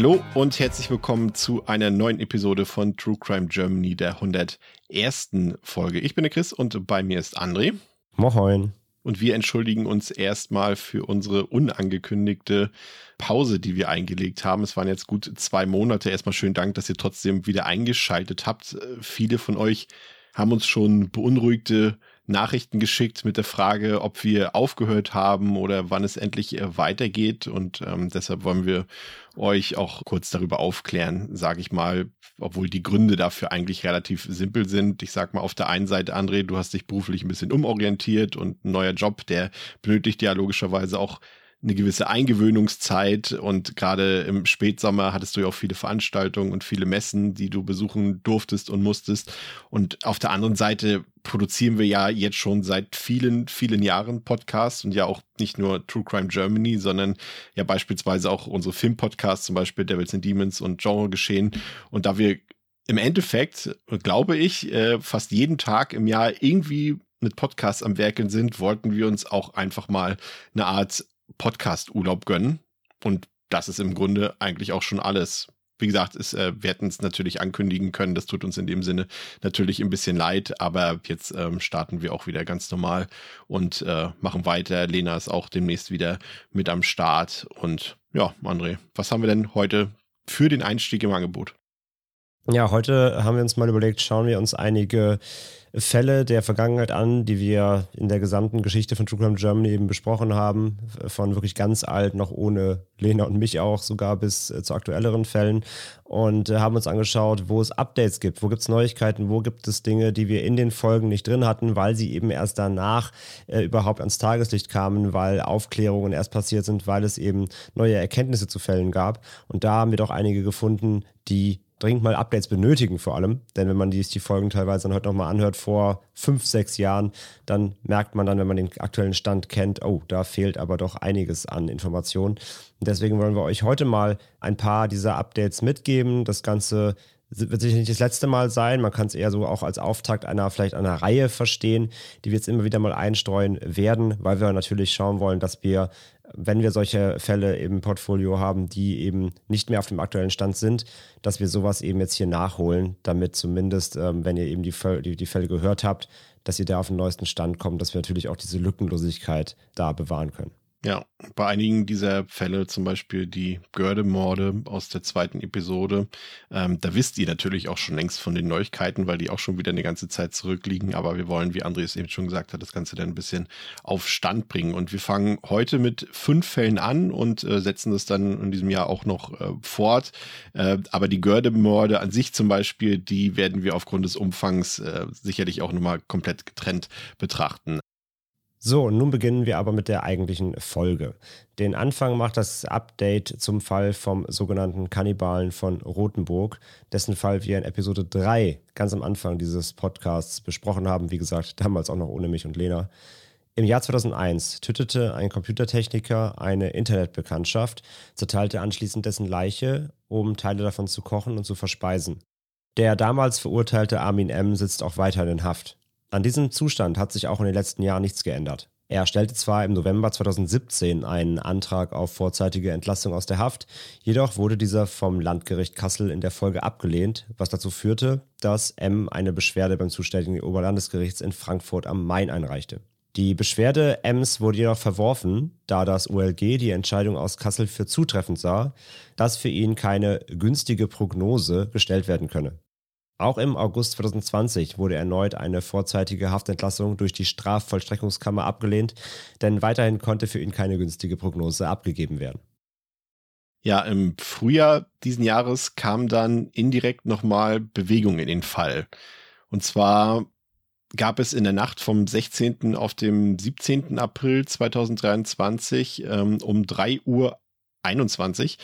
Hallo und herzlich willkommen zu einer neuen Episode von True Crime Germany, der 101. Folge. Ich bin der Chris und bei mir ist André. Moin. Und wir entschuldigen uns erstmal für unsere unangekündigte Pause, die wir eingelegt haben. Es waren jetzt gut zwei Monate. Erstmal schönen Dank, dass ihr trotzdem wieder eingeschaltet habt. Viele von euch haben uns schon beunruhigte Nachrichten geschickt mit der Frage, ob wir aufgehört haben oder wann es endlich äh, weitergeht. Und ähm, deshalb wollen wir euch auch kurz darüber aufklären, sage ich mal, obwohl die Gründe dafür eigentlich relativ simpel sind. Ich sag mal, auf der einen Seite, André, du hast dich beruflich ein bisschen umorientiert und ein neuer Job, der benötigt ja logischerweise auch eine gewisse Eingewöhnungszeit und gerade im Spätsommer hattest du ja auch viele Veranstaltungen und viele Messen, die du besuchen durftest und musstest. Und auf der anderen Seite produzieren wir ja jetzt schon seit vielen, vielen Jahren Podcasts und ja auch nicht nur True Crime Germany, sondern ja beispielsweise auch unsere Filmpodcasts, zum Beispiel Devils and Demons und Genre Geschehen. Und da wir im Endeffekt, glaube ich, äh, fast jeden Tag im Jahr irgendwie mit Podcasts am Werkeln sind, wollten wir uns auch einfach mal eine Art Podcast-Urlaub gönnen. Und das ist im Grunde eigentlich auch schon alles. Wie gesagt, ist, äh, wir hätten es natürlich ankündigen können. Das tut uns in dem Sinne natürlich ein bisschen leid, aber jetzt ähm, starten wir auch wieder ganz normal und äh, machen weiter. Lena ist auch demnächst wieder mit am Start. Und ja, André, was haben wir denn heute für den Einstieg im Angebot? Ja, heute haben wir uns mal überlegt, schauen wir uns einige Fälle der Vergangenheit an, die wir in der gesamten Geschichte von True Crime Germany eben besprochen haben, von wirklich ganz alt, noch ohne Lena und mich auch, sogar bis äh, zu aktuelleren Fällen und äh, haben uns angeschaut, wo es Updates gibt, wo gibt es Neuigkeiten, wo gibt es Dinge, die wir in den Folgen nicht drin hatten, weil sie eben erst danach äh, überhaupt ans Tageslicht kamen, weil Aufklärungen erst passiert sind, weil es eben neue Erkenntnisse zu Fällen gab. Und da haben wir doch einige gefunden, die dringend mal Updates benötigen vor allem. Denn wenn man die, die Folgen teilweise dann heute nochmal anhört vor fünf, sechs Jahren, dann merkt man dann, wenn man den aktuellen Stand kennt, oh, da fehlt aber doch einiges an Informationen. Und deswegen wollen wir euch heute mal ein paar dieser Updates mitgeben. Das Ganze wird sicher nicht das letzte Mal sein. Man kann es eher so auch als Auftakt einer vielleicht einer Reihe verstehen, die wir jetzt immer wieder mal einstreuen werden, weil wir natürlich schauen wollen, dass wir wenn wir solche Fälle im Portfolio haben, die eben nicht mehr auf dem aktuellen Stand sind, dass wir sowas eben jetzt hier nachholen, damit zumindest, ähm, wenn ihr eben die, die, die Fälle gehört habt, dass ihr da auf den neuesten Stand kommt, dass wir natürlich auch diese Lückenlosigkeit da bewahren können. Ja, bei einigen dieser Fälle, zum Beispiel die Görde-Morde aus der zweiten Episode, ähm, da wisst ihr natürlich auch schon längst von den Neuigkeiten, weil die auch schon wieder eine ganze Zeit zurückliegen. Aber wir wollen, wie André es eben schon gesagt hat, das Ganze dann ein bisschen auf Stand bringen. Und wir fangen heute mit fünf Fällen an und äh, setzen das dann in diesem Jahr auch noch äh, fort. Äh, aber die Görde-Morde an sich zum Beispiel, die werden wir aufgrund des Umfangs äh, sicherlich auch nochmal komplett getrennt betrachten. So, nun beginnen wir aber mit der eigentlichen Folge. Den Anfang macht das Update zum Fall vom sogenannten Kannibalen von Rothenburg, dessen Fall wir in Episode 3 ganz am Anfang dieses Podcasts besprochen haben. Wie gesagt, damals auch noch ohne mich und Lena. Im Jahr 2001 tötete ein Computertechniker eine Internetbekanntschaft, zerteilte anschließend dessen Leiche, um Teile davon zu kochen und zu verspeisen. Der damals verurteilte Armin M. sitzt auch weiterhin in Haft. An diesem Zustand hat sich auch in den letzten Jahren nichts geändert. Er stellte zwar im November 2017 einen Antrag auf vorzeitige Entlassung aus der Haft, jedoch wurde dieser vom Landgericht Kassel in der Folge abgelehnt, was dazu führte, dass M eine Beschwerde beim zuständigen Oberlandesgerichts in Frankfurt am Main einreichte. Die Beschwerde Ems wurde jedoch verworfen, da das OLG die Entscheidung aus Kassel für zutreffend sah, dass für ihn keine günstige Prognose gestellt werden könne. Auch im August 2020 wurde erneut eine vorzeitige Haftentlassung durch die Strafvollstreckungskammer abgelehnt, denn weiterhin konnte für ihn keine günstige Prognose abgegeben werden. Ja, im Frühjahr diesen Jahres kam dann indirekt nochmal Bewegung in den Fall. Und zwar gab es in der Nacht vom 16. auf dem 17. April 2023 ähm, um 3 Uhr 21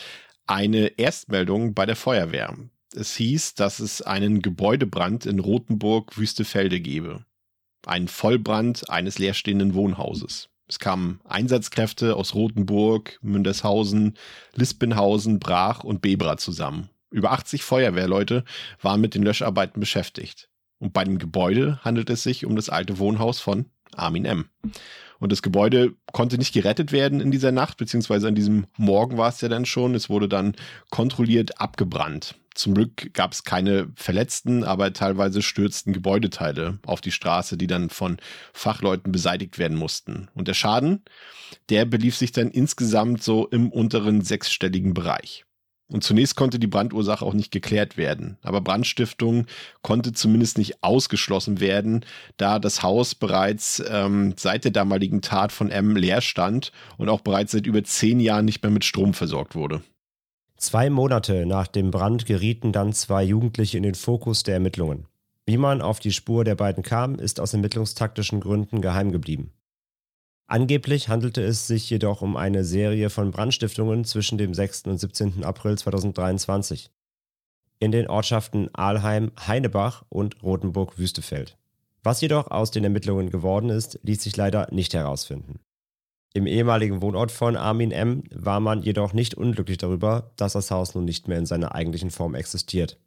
eine Erstmeldung bei der Feuerwehr. Es hieß, dass es einen Gebäudebrand in Rothenburg-Wüstefelde gebe. Ein Vollbrand eines leerstehenden Wohnhauses. Es kamen Einsatzkräfte aus Rothenburg, Mündershausen, Lispenhausen, Brach und Bebra zusammen. Über 80 Feuerwehrleute waren mit den Löscharbeiten beschäftigt. Und bei dem Gebäude handelt es sich um das alte Wohnhaus von Armin M. Und das Gebäude konnte nicht gerettet werden in dieser Nacht, beziehungsweise an diesem Morgen war es ja dann schon. Es wurde dann kontrolliert abgebrannt. Zum Glück gab es keine Verletzten, aber teilweise stürzten Gebäudeteile auf die Straße, die dann von Fachleuten beseitigt werden mussten. Und der Schaden, der belief sich dann insgesamt so im unteren sechsstelligen Bereich. Und zunächst konnte die Brandursache auch nicht geklärt werden. Aber Brandstiftung konnte zumindest nicht ausgeschlossen werden, da das Haus bereits ähm, seit der damaligen Tat von M leer stand und auch bereits seit über zehn Jahren nicht mehr mit Strom versorgt wurde. Zwei Monate nach dem Brand gerieten dann zwei Jugendliche in den Fokus der Ermittlungen. Wie man auf die Spur der beiden kam, ist aus ermittlungstaktischen Gründen geheim geblieben. Angeblich handelte es sich jedoch um eine Serie von Brandstiftungen zwischen dem 6. und 17. April 2023 in den Ortschaften Aalheim, Heinebach und Rothenburg-Wüstefeld. Was jedoch aus den Ermittlungen geworden ist, ließ sich leider nicht herausfinden. Im ehemaligen Wohnort von Armin M. war man jedoch nicht unglücklich darüber, dass das Haus nun nicht mehr in seiner eigentlichen Form existiert.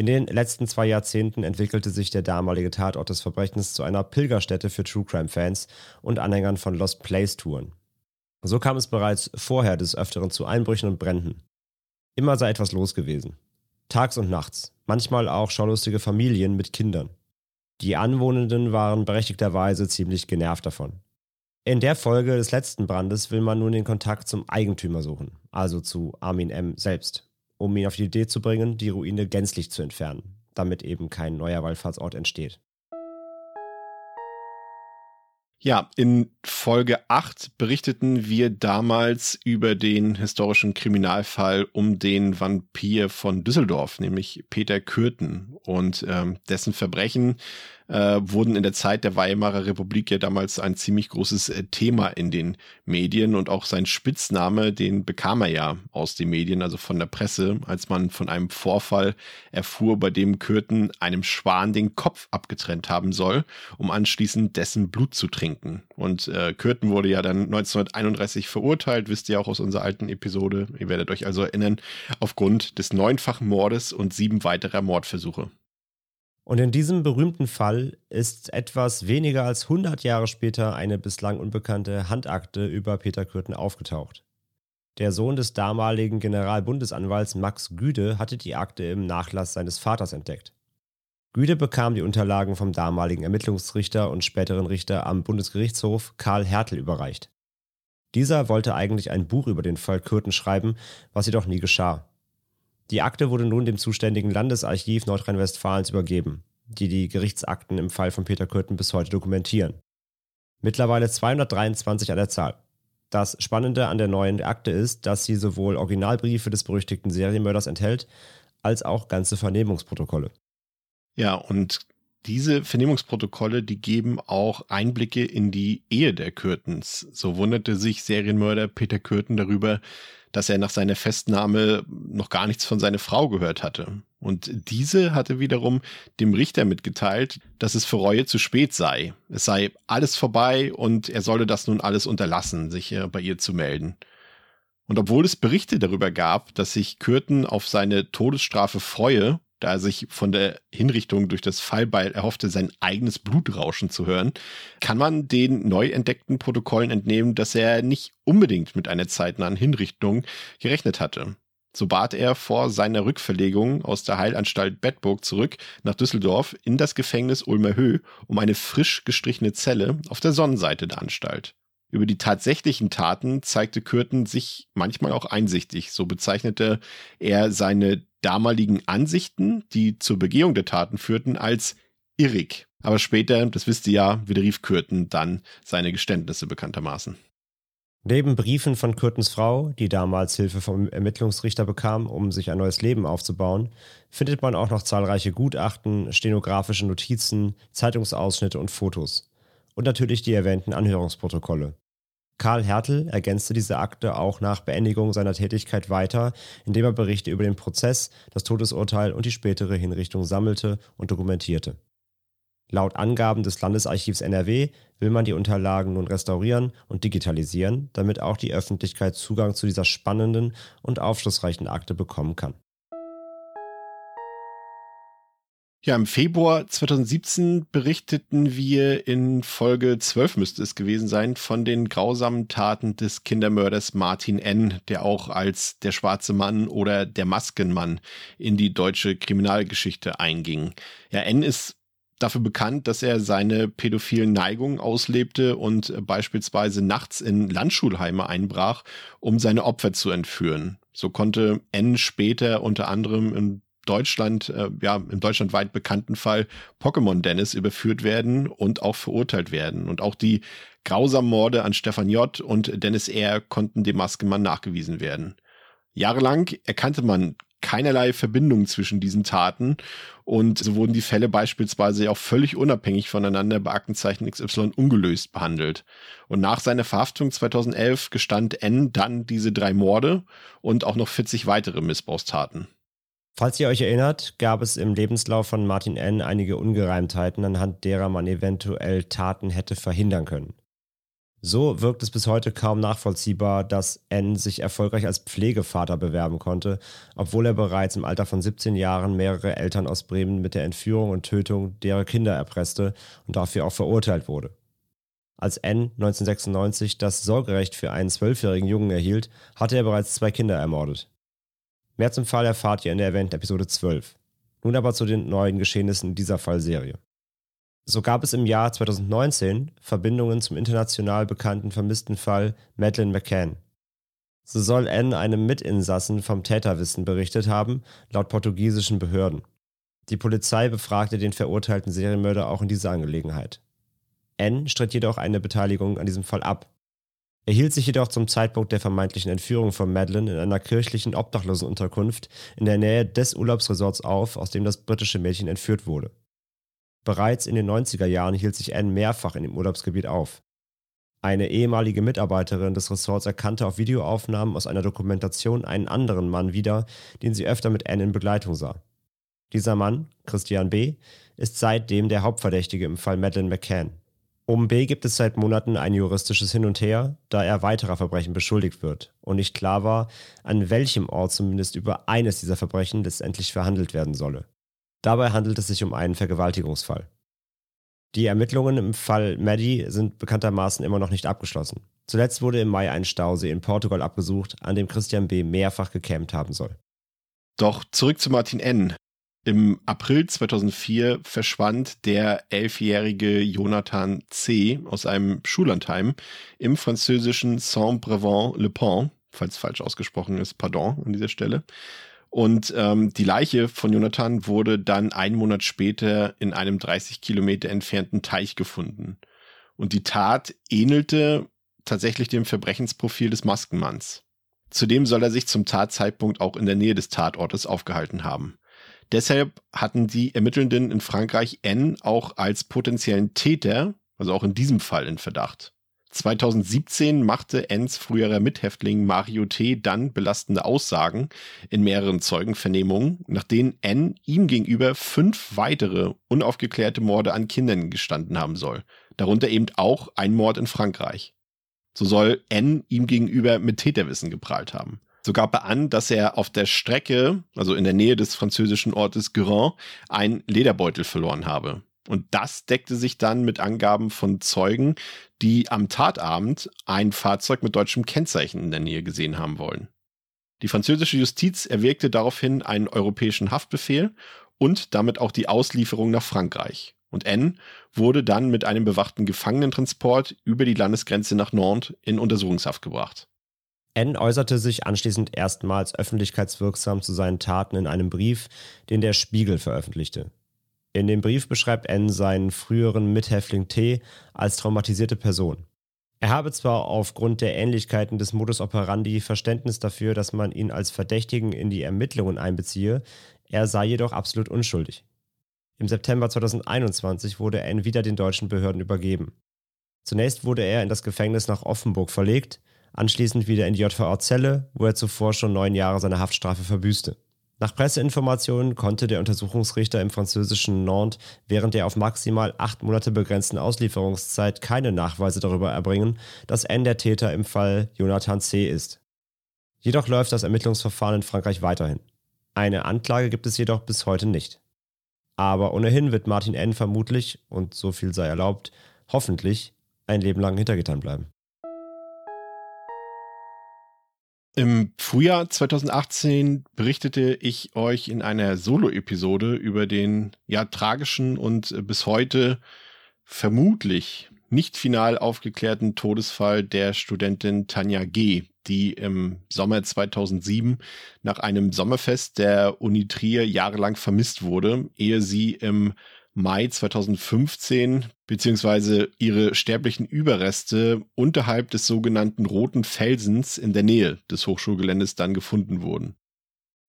In den letzten zwei Jahrzehnten entwickelte sich der damalige Tatort des Verbrechens zu einer Pilgerstätte für True Crime Fans und Anhängern von Lost Place Touren. So kam es bereits vorher des Öfteren zu Einbrüchen und Bränden. Immer sei etwas los gewesen. Tags und nachts, manchmal auch schaulustige Familien mit Kindern. Die Anwohnenden waren berechtigterweise ziemlich genervt davon. In der Folge des letzten Brandes will man nun den Kontakt zum Eigentümer suchen, also zu Armin M. selbst um ihn auf die Idee zu bringen, die Ruine gänzlich zu entfernen, damit eben kein neuer Wallfahrtsort entsteht. Ja, in Folge 8 berichteten wir damals über den historischen Kriminalfall um den Vampir von Düsseldorf, nämlich Peter Kürten und ähm, dessen Verbrechen äh, wurden in der Zeit der Weimarer Republik ja damals ein ziemlich großes äh, Thema in den Medien und auch sein Spitzname, den bekam er ja aus den Medien, also von der Presse, als man von einem Vorfall erfuhr, bei dem Kürten einem Schwan den Kopf abgetrennt haben soll, um anschließend dessen Blut zu trinken. Und äh, Kürten wurde ja dann 1931 verurteilt, wisst ihr auch aus unserer alten Episode. Ihr werdet euch also erinnern, aufgrund des neunfachen Mordes und sieben weiterer Mordversuche. Und in diesem berühmten Fall ist etwas weniger als 100 Jahre später eine bislang unbekannte Handakte über Peter Kürten aufgetaucht. Der Sohn des damaligen Generalbundesanwalts Max Güde hatte die Akte im Nachlass seines Vaters entdeckt. Güde bekam die Unterlagen vom damaligen Ermittlungsrichter und späteren Richter am Bundesgerichtshof Karl Hertel überreicht. Dieser wollte eigentlich ein Buch über den Fall Kürten schreiben, was jedoch nie geschah. Die Akte wurde nun dem zuständigen Landesarchiv Nordrhein-Westfalens übergeben, die die Gerichtsakten im Fall von Peter Kürten bis heute dokumentieren. Mittlerweile 223 an der Zahl. Das Spannende an der neuen Akte ist, dass sie sowohl Originalbriefe des berüchtigten Serienmörders enthält, als auch ganze Vernehmungsprotokolle. Ja, und diese Vernehmungsprotokolle, die geben auch Einblicke in die Ehe der Kürtens. So wunderte sich Serienmörder Peter Kürten darüber, dass er nach seiner Festnahme noch gar nichts von seiner Frau gehört hatte. Und diese hatte wiederum dem Richter mitgeteilt, dass es für Reue zu spät sei. Es sei alles vorbei und er solle das nun alles unterlassen, sich bei ihr zu melden. Und obwohl es Berichte darüber gab, dass sich Kürten auf seine Todesstrafe freue, da er sich von der Hinrichtung durch das Fallbeil erhoffte, sein eigenes Blutrauschen zu hören, kann man den neu entdeckten Protokollen entnehmen, dass er nicht unbedingt mit einer zeitnahen Hinrichtung gerechnet hatte. So bat er vor seiner Rückverlegung aus der Heilanstalt Bedburg zurück nach Düsseldorf in das Gefängnis Ulmer Höhe um eine frisch gestrichene Zelle auf der Sonnenseite der Anstalt. Über die tatsächlichen Taten zeigte Kürten sich manchmal auch einsichtig. So bezeichnete er seine damaligen Ansichten, die zur Begehung der Taten führten, als irrig. Aber später, das wisst ihr ja, widerrief Kürten dann seine Geständnisse bekanntermaßen. Neben Briefen von Curtins Frau, die damals Hilfe vom Ermittlungsrichter bekam, um sich ein neues Leben aufzubauen, findet man auch noch zahlreiche Gutachten, stenografische Notizen, Zeitungsausschnitte und Fotos. Und natürlich die erwähnten Anhörungsprotokolle. Karl Hertel ergänzte diese Akte auch nach Beendigung seiner Tätigkeit weiter, indem er Berichte über den Prozess, das Todesurteil und die spätere Hinrichtung sammelte und dokumentierte. Laut Angaben des Landesarchivs NRW will man die Unterlagen nun restaurieren und digitalisieren, damit auch die Öffentlichkeit Zugang zu dieser spannenden und aufschlussreichen Akte bekommen kann. Ja, im Februar 2017 berichteten wir in Folge 12 müsste es gewesen sein von den grausamen Taten des Kindermörders Martin N., der auch als der schwarze Mann oder der Maskenmann in die deutsche Kriminalgeschichte einging. Ja, N ist dafür bekannt, dass er seine pädophilen Neigungen auslebte und beispielsweise nachts in Landschulheime einbrach, um seine Opfer zu entführen. So konnte N später unter anderem im Deutschland, äh, ja, im deutschlandweit bekannten Fall Pokémon Dennis überführt werden und auch verurteilt werden. Und auch die grausamen Morde an Stefan J. und Dennis R. konnten dem Maskenmann nachgewiesen werden. Jahrelang erkannte man keinerlei Verbindung zwischen diesen Taten und so wurden die Fälle beispielsweise auch völlig unabhängig voneinander bei Aktenzeichen XY ungelöst behandelt. Und nach seiner Verhaftung 2011 gestand N dann diese drei Morde und auch noch 40 weitere Missbrauchstaten. Falls ihr euch erinnert, gab es im Lebenslauf von Martin N. einige Ungereimtheiten, anhand derer man eventuell Taten hätte verhindern können. So wirkt es bis heute kaum nachvollziehbar, dass N sich erfolgreich als Pflegevater bewerben konnte, obwohl er bereits im Alter von 17 Jahren mehrere Eltern aus Bremen mit der Entführung und Tötung derer Kinder erpresste und dafür auch verurteilt wurde. Als N 1996 das Sorgerecht für einen zwölfjährigen Jungen erhielt, hatte er bereits zwei Kinder ermordet. Mehr zum Fall erfahrt ihr in der erwähnten Episode 12. Nun aber zu den neuen Geschehnissen dieser Fallserie. So gab es im Jahr 2019 Verbindungen zum international bekannten vermissten Fall Madeleine McCann. So soll N einem Mitinsassen vom Täterwissen berichtet haben, laut portugiesischen Behörden. Die Polizei befragte den verurteilten Serienmörder auch in dieser Angelegenheit. N stritt jedoch eine Beteiligung an diesem Fall ab er hielt sich jedoch zum Zeitpunkt der vermeintlichen Entführung von Madeleine in einer kirchlichen Obdachlosenunterkunft in der Nähe des Urlaubsresorts auf, aus dem das britische Mädchen entführt wurde. Bereits in den 90er Jahren hielt sich Anne mehrfach in dem Urlaubsgebiet auf. Eine ehemalige Mitarbeiterin des Resorts erkannte auf Videoaufnahmen aus einer Dokumentation einen anderen Mann wieder, den sie öfter mit Anne in Begleitung sah. Dieser Mann, Christian B., ist seitdem der Hauptverdächtige im Fall Madeleine McCann. Um B gibt es seit Monaten ein juristisches Hin und Her, da er weiterer Verbrechen beschuldigt wird und nicht klar war, an welchem Ort zumindest über eines dieser Verbrechen letztendlich verhandelt werden solle. Dabei handelt es sich um einen Vergewaltigungsfall. Die Ermittlungen im Fall Maddie sind bekanntermaßen immer noch nicht abgeschlossen. Zuletzt wurde im Mai ein Stausee in Portugal abgesucht, an dem Christian B. mehrfach gecampt haben soll. Doch zurück zu Martin N. Im April 2004 verschwand der elfjährige Jonathan C. aus einem Schullandheim im französischen Saint-Brevant-le-Pont, falls falsch ausgesprochen ist, pardon an dieser Stelle. Und ähm, die Leiche von Jonathan wurde dann einen Monat später in einem 30 Kilometer entfernten Teich gefunden. Und die Tat ähnelte tatsächlich dem Verbrechensprofil des Maskenmanns. Zudem soll er sich zum Tatzeitpunkt auch in der Nähe des Tatortes aufgehalten haben. Deshalb hatten die Ermittelnden in Frankreich N auch als potenziellen Täter, also auch in diesem Fall in Verdacht. 2017 machte Ns früherer Mithäftling Mario T. dann belastende Aussagen in mehreren Zeugenvernehmungen, nach denen N ihm gegenüber fünf weitere unaufgeklärte Morde an Kindern gestanden haben soll. Darunter eben auch ein Mord in Frankreich. So soll N ihm gegenüber mit Täterwissen geprahlt haben. So gab er an, dass er auf der Strecke, also in der Nähe des französischen Ortes Guérin, einen Lederbeutel verloren habe. Und das deckte sich dann mit Angaben von Zeugen, die am Tatabend ein Fahrzeug mit deutschem Kennzeichen in der Nähe gesehen haben wollen. Die französische Justiz erwirkte daraufhin einen europäischen Haftbefehl und damit auch die Auslieferung nach Frankreich. Und N wurde dann mit einem bewachten Gefangenentransport über die Landesgrenze nach Nantes in Untersuchungshaft gebracht. N äußerte sich anschließend erstmals öffentlichkeitswirksam zu seinen Taten in einem Brief, den der Spiegel veröffentlichte. In dem Brief beschreibt N seinen früheren Mithäftling T als traumatisierte Person. Er habe zwar aufgrund der Ähnlichkeiten des Modus operandi Verständnis dafür, dass man ihn als Verdächtigen in die Ermittlungen einbeziehe, er sei jedoch absolut unschuldig. Im September 2021 wurde ihn wieder den deutschen Behörden übergeben. Zunächst wurde er in das Gefängnis nach Offenburg verlegt, anschließend wieder in die JVA-Zelle, wo er zuvor schon neun Jahre seine Haftstrafe verbüßte. Nach Presseinformationen konnte der Untersuchungsrichter im französischen Nantes während der auf maximal acht Monate begrenzten Auslieferungszeit keine Nachweise darüber erbringen, dass N der Täter im Fall Jonathan C. ist. Jedoch läuft das Ermittlungsverfahren in Frankreich weiterhin. Eine Anklage gibt es jedoch bis heute nicht. Aber ohnehin wird Martin N. vermutlich, und so viel sei erlaubt, hoffentlich ein Leben lang hinter Gittern bleiben. Im Frühjahr 2018 berichtete ich euch in einer Solo-Episode über den ja tragischen und bis heute vermutlich nicht final aufgeklärten Todesfall der Studentin Tanja G., die im Sommer 2007 nach einem Sommerfest der Uni Trier jahrelang vermisst wurde, ehe sie im Mai 2015 beziehungsweise ihre sterblichen Überreste unterhalb des sogenannten Roten Felsens in der Nähe des Hochschulgeländes dann gefunden wurden.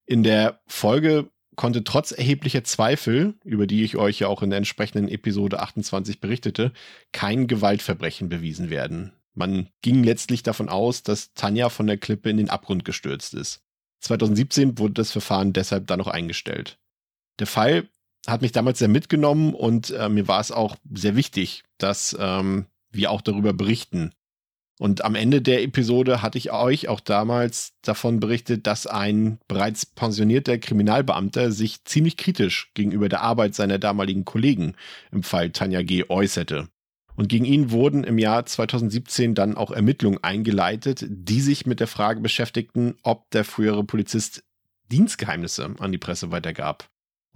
In der Folge konnte trotz erheblicher Zweifel, über die ich euch ja auch in der entsprechenden Episode 28 berichtete, kein Gewaltverbrechen bewiesen werden. Man ging letztlich davon aus, dass Tanja von der Klippe in den Abgrund gestürzt ist. 2017 wurde das Verfahren deshalb dann noch eingestellt. Der Fall hat mich damals sehr mitgenommen und äh, mir war es auch sehr wichtig, dass ähm, wir auch darüber berichten. Und am Ende der Episode hatte ich euch auch damals davon berichtet, dass ein bereits pensionierter Kriminalbeamter sich ziemlich kritisch gegenüber der Arbeit seiner damaligen Kollegen im Fall Tanja G. äußerte. Und gegen ihn wurden im Jahr 2017 dann auch Ermittlungen eingeleitet, die sich mit der Frage beschäftigten, ob der frühere Polizist Dienstgeheimnisse an die Presse weitergab.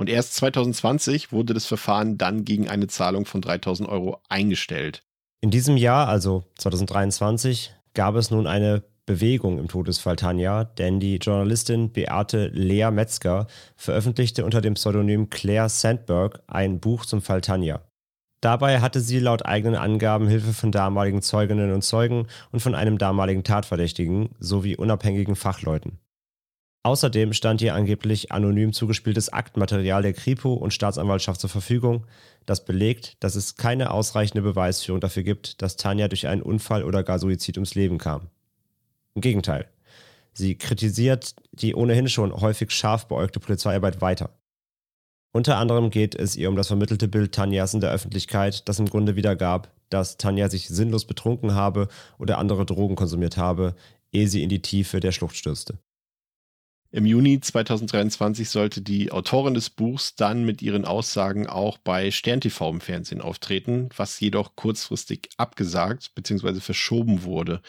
Und erst 2020 wurde das Verfahren dann gegen eine Zahlung von 3000 Euro eingestellt. In diesem Jahr, also 2023, gab es nun eine Bewegung im Todesfall Tanja, denn die Journalistin Beate Lea Metzger veröffentlichte unter dem Pseudonym Claire Sandberg ein Buch zum Fall Tanja. Dabei hatte sie laut eigenen Angaben Hilfe von damaligen Zeuginnen und Zeugen und von einem damaligen Tatverdächtigen sowie unabhängigen Fachleuten. Außerdem stand ihr angeblich anonym zugespieltes Aktmaterial der Kripo und Staatsanwaltschaft zur Verfügung, das belegt, dass es keine ausreichende Beweisführung dafür gibt, dass Tanja durch einen Unfall oder gar Suizid ums Leben kam. Im Gegenteil. Sie kritisiert die ohnehin schon häufig scharf beäugte Polizeiarbeit weiter. Unter anderem geht es ihr um das vermittelte Bild Tanjas in der Öffentlichkeit, das im Grunde wiedergab, dass Tanja sich sinnlos betrunken habe oder andere Drogen konsumiert habe, ehe sie in die Tiefe der Schlucht stürzte. Im Juni 2023 sollte die Autorin des Buchs dann mit ihren Aussagen auch bei Stern TV im Fernsehen auftreten, was jedoch kurzfristig abgesagt bzw. verschoben wurde.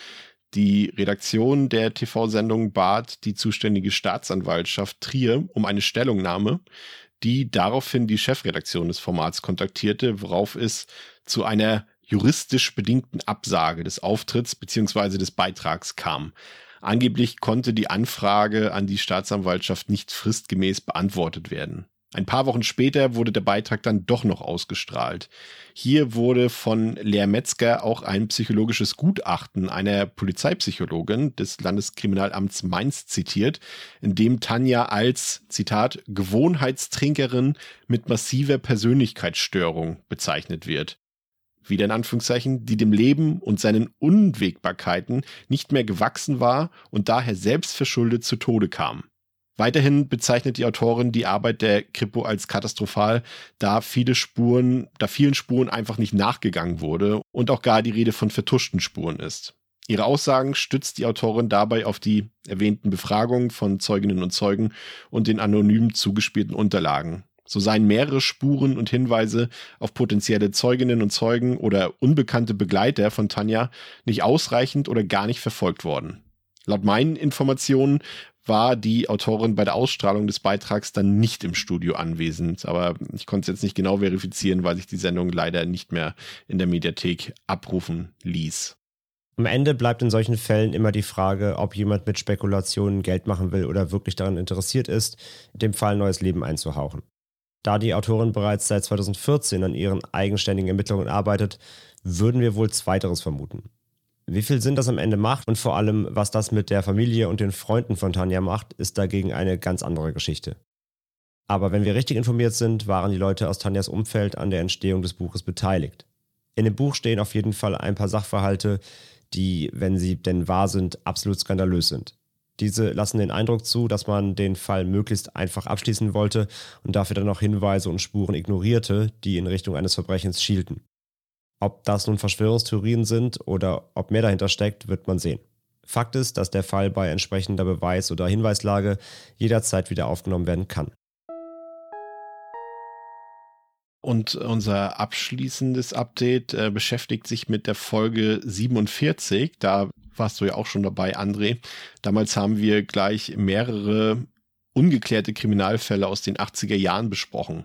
Die Redaktion der TV-Sendung bat die zuständige Staatsanwaltschaft Trier um eine Stellungnahme, die daraufhin die Chefredaktion des Formats kontaktierte, worauf es zu einer juristisch bedingten Absage des Auftritts bzw. des Beitrags kam. Angeblich konnte die Anfrage an die Staatsanwaltschaft nicht fristgemäß beantwortet werden. Ein paar Wochen später wurde der Beitrag dann doch noch ausgestrahlt. Hier wurde von Lea Metzger auch ein psychologisches Gutachten einer Polizeipsychologin des Landeskriminalamts Mainz zitiert, in dem Tanja als, Zitat, Gewohnheitstrinkerin mit massiver Persönlichkeitsstörung bezeichnet wird wieder in Anführungszeichen, die dem Leben und seinen Unwägbarkeiten nicht mehr gewachsen war und daher selbstverschuldet zu Tode kam. Weiterhin bezeichnet die Autorin die Arbeit der Kripo als katastrophal, da viele Spuren, da vielen Spuren einfach nicht nachgegangen wurde und auch gar die Rede von vertuschten Spuren ist. Ihre Aussagen stützt die Autorin dabei auf die erwähnten Befragungen von Zeuginnen und Zeugen und den anonym zugespielten Unterlagen. So seien mehrere Spuren und Hinweise auf potenzielle Zeuginnen und Zeugen oder unbekannte Begleiter von Tanja nicht ausreichend oder gar nicht verfolgt worden. Laut meinen Informationen war die Autorin bei der Ausstrahlung des Beitrags dann nicht im Studio anwesend, aber ich konnte es jetzt nicht genau verifizieren, weil sich die Sendung leider nicht mehr in der Mediathek abrufen ließ. Am Ende bleibt in solchen Fällen immer die Frage, ob jemand mit Spekulationen Geld machen will oder wirklich daran interessiert ist, dem Fall neues Leben einzuhauchen. Da die Autorin bereits seit 2014 an ihren eigenständigen Ermittlungen arbeitet, würden wir wohl Zweiteres vermuten. Wie viel Sinn das am Ende macht und vor allem, was das mit der Familie und den Freunden von Tanja macht, ist dagegen eine ganz andere Geschichte. Aber wenn wir richtig informiert sind, waren die Leute aus Tanjas Umfeld an der Entstehung des Buches beteiligt. In dem Buch stehen auf jeden Fall ein paar Sachverhalte, die, wenn sie denn wahr sind, absolut skandalös sind. Diese lassen den Eindruck zu, dass man den Fall möglichst einfach abschließen wollte und dafür dann auch Hinweise und Spuren ignorierte, die in Richtung eines Verbrechens schielten. Ob das nun Verschwörungstheorien sind oder ob mehr dahinter steckt, wird man sehen. Fakt ist, dass der Fall bei entsprechender Beweis- oder Hinweislage jederzeit wieder aufgenommen werden kann. Und unser abschließendes Update äh, beschäftigt sich mit der Folge 47. Da warst du ja auch schon dabei, André. Damals haben wir gleich mehrere ungeklärte Kriminalfälle aus den 80er Jahren besprochen.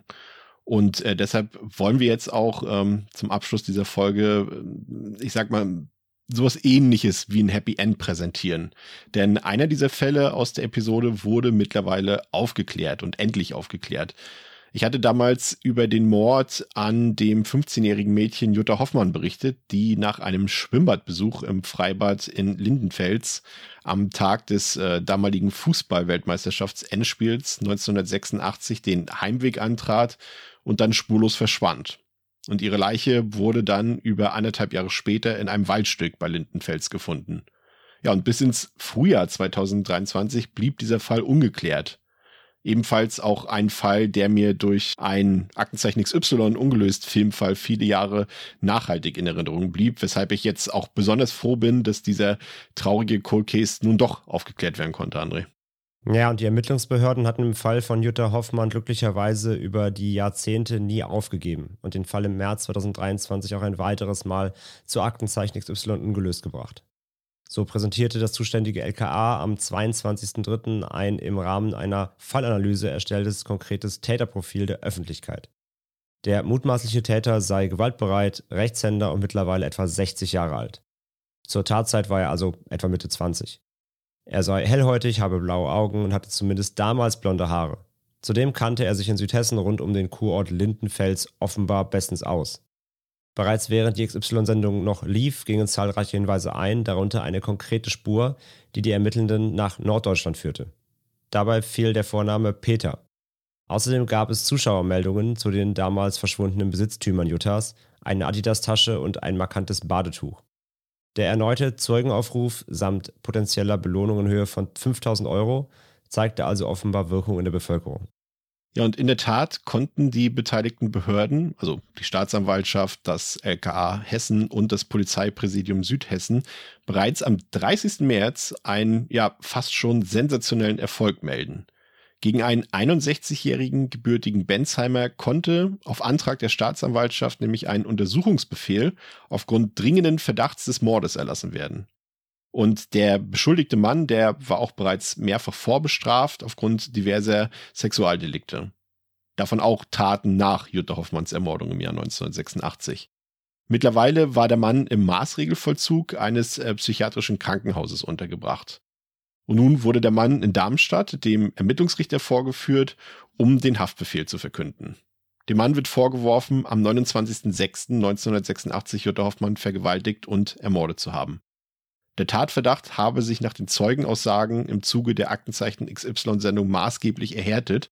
Und äh, deshalb wollen wir jetzt auch ähm, zum Abschluss dieser Folge, äh, ich sag mal, sowas ähnliches wie ein Happy End präsentieren. Denn einer dieser Fälle aus der Episode wurde mittlerweile aufgeklärt und endlich aufgeklärt. Ich hatte damals über den Mord an dem 15-jährigen Mädchen Jutta Hoffmann berichtet, die nach einem Schwimmbadbesuch im Freibad in Lindenfels am Tag des äh, damaligen Fußball-Weltmeisterschafts-Endspiels 1986 den Heimweg antrat und dann spurlos verschwand. Und ihre Leiche wurde dann über anderthalb Jahre später in einem Waldstück bei Lindenfels gefunden. Ja, und bis ins Frühjahr 2023 blieb dieser Fall ungeklärt. Ebenfalls auch ein Fall, der mir durch ein Aktenzeichen XY ungelöst Filmfall viele Jahre nachhaltig in Erinnerung blieb, weshalb ich jetzt auch besonders froh bin, dass dieser traurige Cold Case nun doch aufgeklärt werden konnte, André. Ja, und die Ermittlungsbehörden hatten im Fall von Jutta Hoffmann glücklicherweise über die Jahrzehnte nie aufgegeben und den Fall im März 2023 auch ein weiteres Mal zu Aktenzeichen XY ungelöst gebracht. So präsentierte das zuständige LKA am 22.03. ein im Rahmen einer Fallanalyse erstelltes konkretes Täterprofil der Öffentlichkeit. Der mutmaßliche Täter sei gewaltbereit, Rechtshänder und mittlerweile etwa 60 Jahre alt. Zur Tatzeit war er also etwa Mitte 20. Er sei hellhäutig, habe blaue Augen und hatte zumindest damals blonde Haare. Zudem kannte er sich in Südhessen rund um den Kurort Lindenfels offenbar bestens aus. Bereits während die XY-Sendung noch lief, gingen zahlreiche Hinweise ein, darunter eine konkrete Spur, die die Ermittelnden nach Norddeutschland führte. Dabei fiel der Vorname Peter. Außerdem gab es Zuschauermeldungen zu den damals verschwundenen Besitztümern Juttas, eine Adidas-Tasche und ein markantes Badetuch. Der erneute Zeugenaufruf samt potenzieller Belohnung in Höhe von 5000 Euro zeigte also offenbar Wirkung in der Bevölkerung. Ja, und in der Tat konnten die beteiligten Behörden, also die Staatsanwaltschaft, das LKA Hessen und das Polizeipräsidium Südhessen, bereits am 30. März einen ja fast schon sensationellen Erfolg melden. Gegen einen 61-jährigen gebürtigen Bensheimer konnte auf Antrag der Staatsanwaltschaft nämlich ein Untersuchungsbefehl aufgrund dringenden Verdachts des Mordes erlassen werden. Und der beschuldigte Mann, der war auch bereits mehrfach vorbestraft aufgrund diverser Sexualdelikte. Davon auch Taten nach Jutta Hoffmanns Ermordung im Jahr 1986. Mittlerweile war der Mann im Maßregelvollzug eines äh, psychiatrischen Krankenhauses untergebracht. Und nun wurde der Mann in Darmstadt dem Ermittlungsrichter vorgeführt, um den Haftbefehl zu verkünden. Dem Mann wird vorgeworfen, am 29.06.1986 Jutta Hoffmann vergewaltigt und ermordet zu haben. Der Tatverdacht habe sich nach den Zeugenaussagen im Zuge der Aktenzeichen XY-Sendung maßgeblich erhärtet,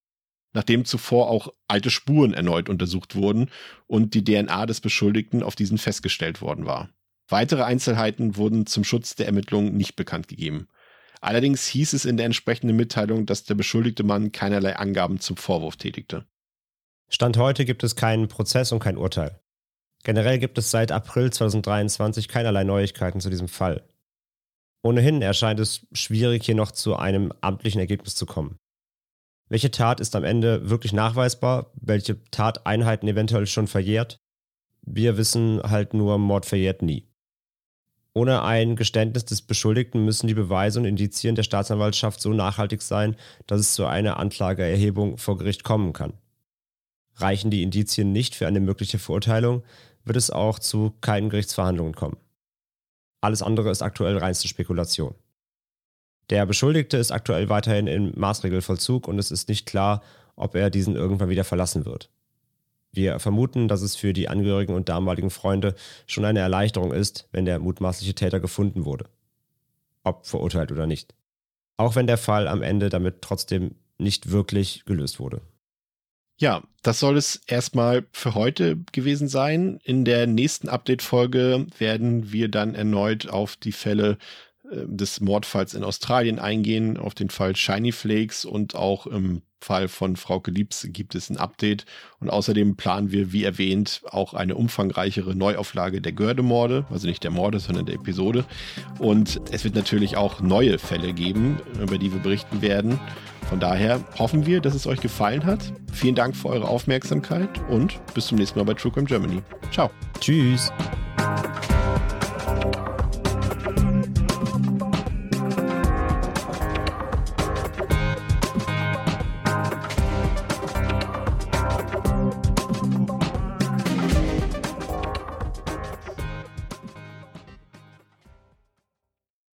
nachdem zuvor auch alte Spuren erneut untersucht wurden und die DNA des Beschuldigten auf diesen festgestellt worden war. Weitere Einzelheiten wurden zum Schutz der Ermittlungen nicht bekannt gegeben. Allerdings hieß es in der entsprechenden Mitteilung, dass der beschuldigte Mann keinerlei Angaben zum Vorwurf tätigte. Stand heute gibt es keinen Prozess und kein Urteil. Generell gibt es seit April 2023 keinerlei Neuigkeiten zu diesem Fall. Ohnehin erscheint es schwierig, hier noch zu einem amtlichen Ergebnis zu kommen. Welche Tat ist am Ende wirklich nachweisbar? Welche Tateinheiten eventuell schon verjährt? Wir wissen halt nur, Mord verjährt nie. Ohne ein Geständnis des Beschuldigten müssen die Beweise und Indizien der Staatsanwaltschaft so nachhaltig sein, dass es zu einer Anklageerhebung vor Gericht kommen kann. Reichen die Indizien nicht für eine mögliche Verurteilung, wird es auch zu keinen Gerichtsverhandlungen kommen. Alles andere ist aktuell reinste Spekulation. Der Beschuldigte ist aktuell weiterhin im Maßregelvollzug und es ist nicht klar, ob er diesen irgendwann wieder verlassen wird. Wir vermuten, dass es für die Angehörigen und damaligen Freunde schon eine Erleichterung ist, wenn der mutmaßliche Täter gefunden wurde. Ob verurteilt oder nicht. Auch wenn der Fall am Ende damit trotzdem nicht wirklich gelöst wurde. Ja, das soll es erstmal für heute gewesen sein. In der nächsten Update-Folge werden wir dann erneut auf die Fälle äh, des Mordfalls in Australien eingehen, auf den Fall Shiny Flakes und auch im Fall von Frau Liebs gibt es ein Update. Und außerdem planen wir, wie erwähnt, auch eine umfangreichere Neuauflage der Gördemorde, also nicht der Morde, sondern der Episode. Und es wird natürlich auch neue Fälle geben, über die wir berichten werden. Von daher hoffen wir, dass es euch gefallen hat. Vielen Dank für eure Aufmerksamkeit und bis zum nächsten Mal bei True Crime Germany. Ciao. Tschüss.